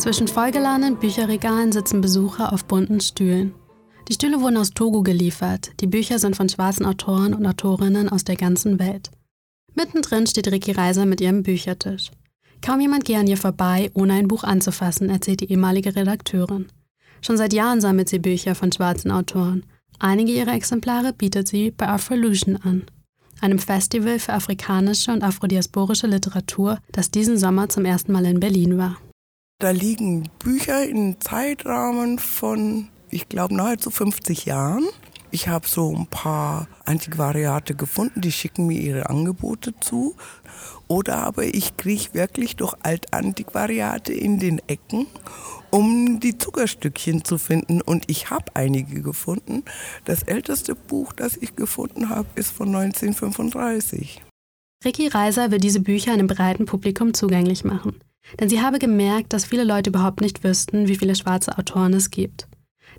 Zwischen vollgeladenen Bücherregalen sitzen Besucher auf bunten Stühlen. Die Stühle wurden aus Togo geliefert. Die Bücher sind von schwarzen Autoren und Autorinnen aus der ganzen Welt. Mittendrin steht Ricky Reiser mit ihrem Büchertisch. Kaum jemand gehe an ihr vorbei, ohne ein Buch anzufassen, erzählt die ehemalige Redakteurin. Schon seit Jahren sammelt sie Bücher von schwarzen Autoren. Einige ihrer Exemplare bietet sie bei Afrolution an, einem Festival für afrikanische und afrodiasporische Literatur, das diesen Sommer zum ersten Mal in Berlin war. Da liegen Bücher in Zeitrahmen von, ich glaube, nahezu 50 Jahren. Ich habe so ein paar Antiquariate gefunden, die schicken mir ihre Angebote zu. Oder aber ich kriege wirklich durch Altantiquariate in den Ecken, um die Zuckerstückchen zu finden. Und ich habe einige gefunden. Das älteste Buch, das ich gefunden habe, ist von 1935. Ricky Reiser will diese Bücher einem breiten Publikum zugänglich machen. Denn sie habe gemerkt, dass viele Leute überhaupt nicht wüssten, wie viele schwarze Autoren es gibt.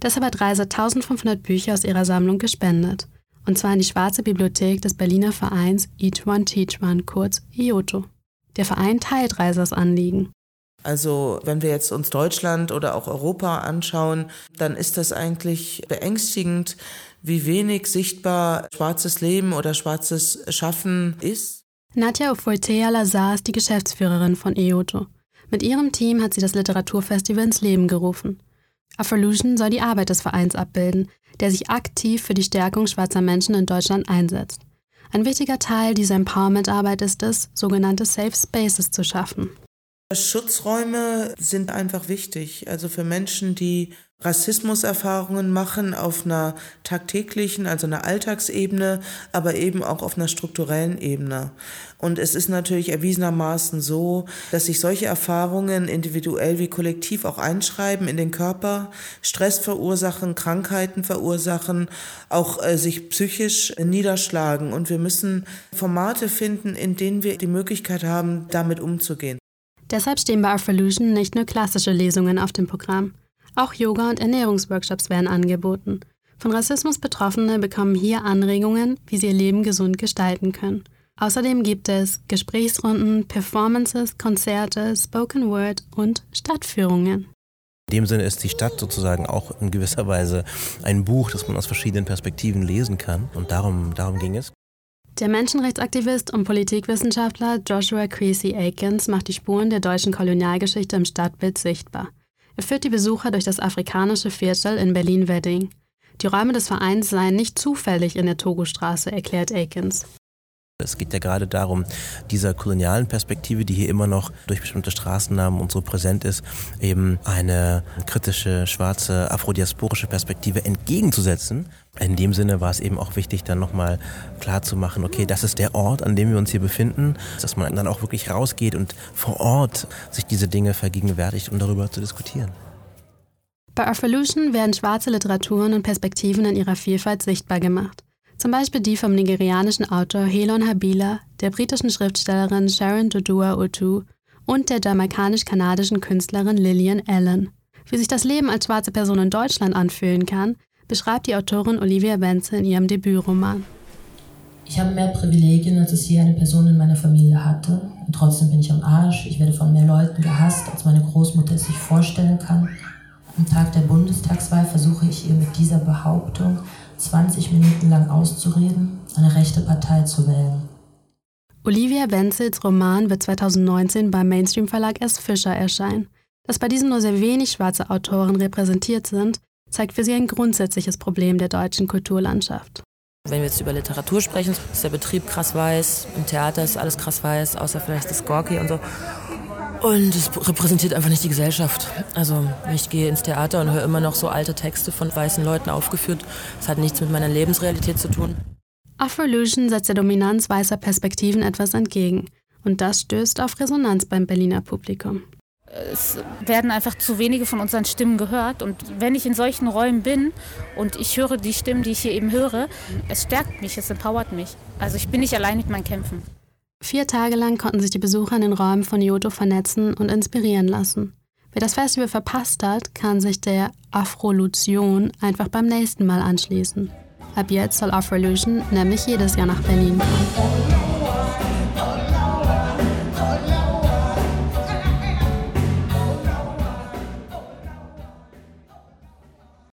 Deshalb hat Reiser 1500 Bücher aus ihrer Sammlung gespendet. Und zwar in die Schwarze Bibliothek des Berliner Vereins Each One Teach One, kurz IOTO. Der Verein teilt Reisers Anliegen. Also wenn wir jetzt uns Deutschland oder auch Europa anschauen, dann ist das eigentlich beängstigend, wie wenig sichtbar schwarzes Leben oder schwarzes Schaffen ist. Nadja Ofoltea Lazar ist die Geschäftsführerin von EOTO. Mit ihrem Team hat sie das Literaturfestival ins Leben gerufen. Afrolution soll die Arbeit des Vereins abbilden, der sich aktiv für die Stärkung schwarzer Menschen in Deutschland einsetzt. Ein wichtiger Teil dieser Empowerment-Arbeit ist es, sogenannte Safe Spaces zu schaffen. Schutzräume sind einfach wichtig. Also für Menschen, die Rassismuserfahrungen machen auf einer tagtäglichen, also einer Alltagsebene, aber eben auch auf einer strukturellen Ebene. Und es ist natürlich erwiesenermaßen so, dass sich solche Erfahrungen individuell wie kollektiv auch einschreiben in den Körper, Stress verursachen, Krankheiten verursachen, auch äh, sich psychisch niederschlagen. Und wir müssen Formate finden, in denen wir die Möglichkeit haben, damit umzugehen. Deshalb stehen bei Afrolution nicht nur klassische Lesungen auf dem Programm. Auch Yoga- und Ernährungsworkshops werden angeboten. Von Rassismus Betroffene bekommen hier Anregungen, wie sie ihr Leben gesund gestalten können. Außerdem gibt es Gesprächsrunden, Performances, Konzerte, Spoken Word und Stadtführungen. In dem Sinne ist die Stadt sozusagen auch in gewisser Weise ein Buch, das man aus verschiedenen Perspektiven lesen kann. Und darum, darum ging es. Der Menschenrechtsaktivist und Politikwissenschaftler Joshua Creasy Aikens macht die Spuren der deutschen Kolonialgeschichte im Stadtbild sichtbar. Er führt die Besucher durch das afrikanische Viertel in Berlin-Wedding. Die Räume des Vereins seien nicht zufällig in der Togo-Straße, erklärt Aikens. Es geht ja gerade darum, dieser kolonialen Perspektive, die hier immer noch durch bestimmte Straßennamen und so präsent ist, eben eine kritische, schwarze, afrodiasporische Perspektive entgegenzusetzen. In dem Sinne war es eben auch wichtig, dann nochmal klar zu machen, okay, das ist der Ort, an dem wir uns hier befinden, dass man dann auch wirklich rausgeht und vor Ort sich diese Dinge vergegenwärtigt, um darüber zu diskutieren. Bei Evolution werden schwarze Literaturen und Perspektiven in ihrer Vielfalt sichtbar gemacht. Zum Beispiel die vom nigerianischen Autor Helon Habila, der britischen Schriftstellerin Sharon Dodua Otu und der jamaikanisch-kanadischen Künstlerin Lillian Allen. Wie sich das Leben als schwarze Person in Deutschland anfühlen kann, beschreibt die Autorin Olivia Benze in ihrem Debütroman. Ich habe mehr Privilegien, als es je eine Person in meiner Familie hatte. Und trotzdem bin ich am Arsch. Ich werde von mehr Leuten gehasst, als meine Großmutter es sich vorstellen kann. Am Tag der Bundestagswahl versuche ich ihr mit dieser Behauptung 20 Minuten lang auszureden, eine rechte Partei zu wählen. Olivia Wenzels Roman wird 2019 beim Mainstream Verlag S. Fischer erscheinen. Dass bei diesem nur sehr wenig schwarze Autoren repräsentiert sind, zeigt für sie ein grundsätzliches Problem der deutschen Kulturlandschaft. Wenn wir jetzt über Literatur sprechen, ist der Betrieb krass weiß, im Theater ist alles krass weiß, außer vielleicht das Gorki und so. Und es repräsentiert einfach nicht die Gesellschaft. Also ich gehe ins Theater und höre immer noch so alte Texte von weißen Leuten aufgeführt. Das hat nichts mit meiner Lebensrealität zu tun. Afrolution setzt der Dominanz weißer Perspektiven etwas entgegen. Und das stößt auf Resonanz beim Berliner Publikum. Es werden einfach zu wenige von unseren Stimmen gehört. Und wenn ich in solchen Räumen bin und ich höre die Stimmen, die ich hier eben höre, es stärkt mich, es empowert mich. Also ich bin nicht allein mit meinen Kämpfen. Vier Tage lang konnten sich die Besucher in den Räumen von Yoto vernetzen und inspirieren lassen. Wer das Festival verpasst hat, kann sich der Afrolution einfach beim nächsten Mal anschließen. Ab jetzt soll Afrolution nämlich jedes Jahr nach Berlin kommen.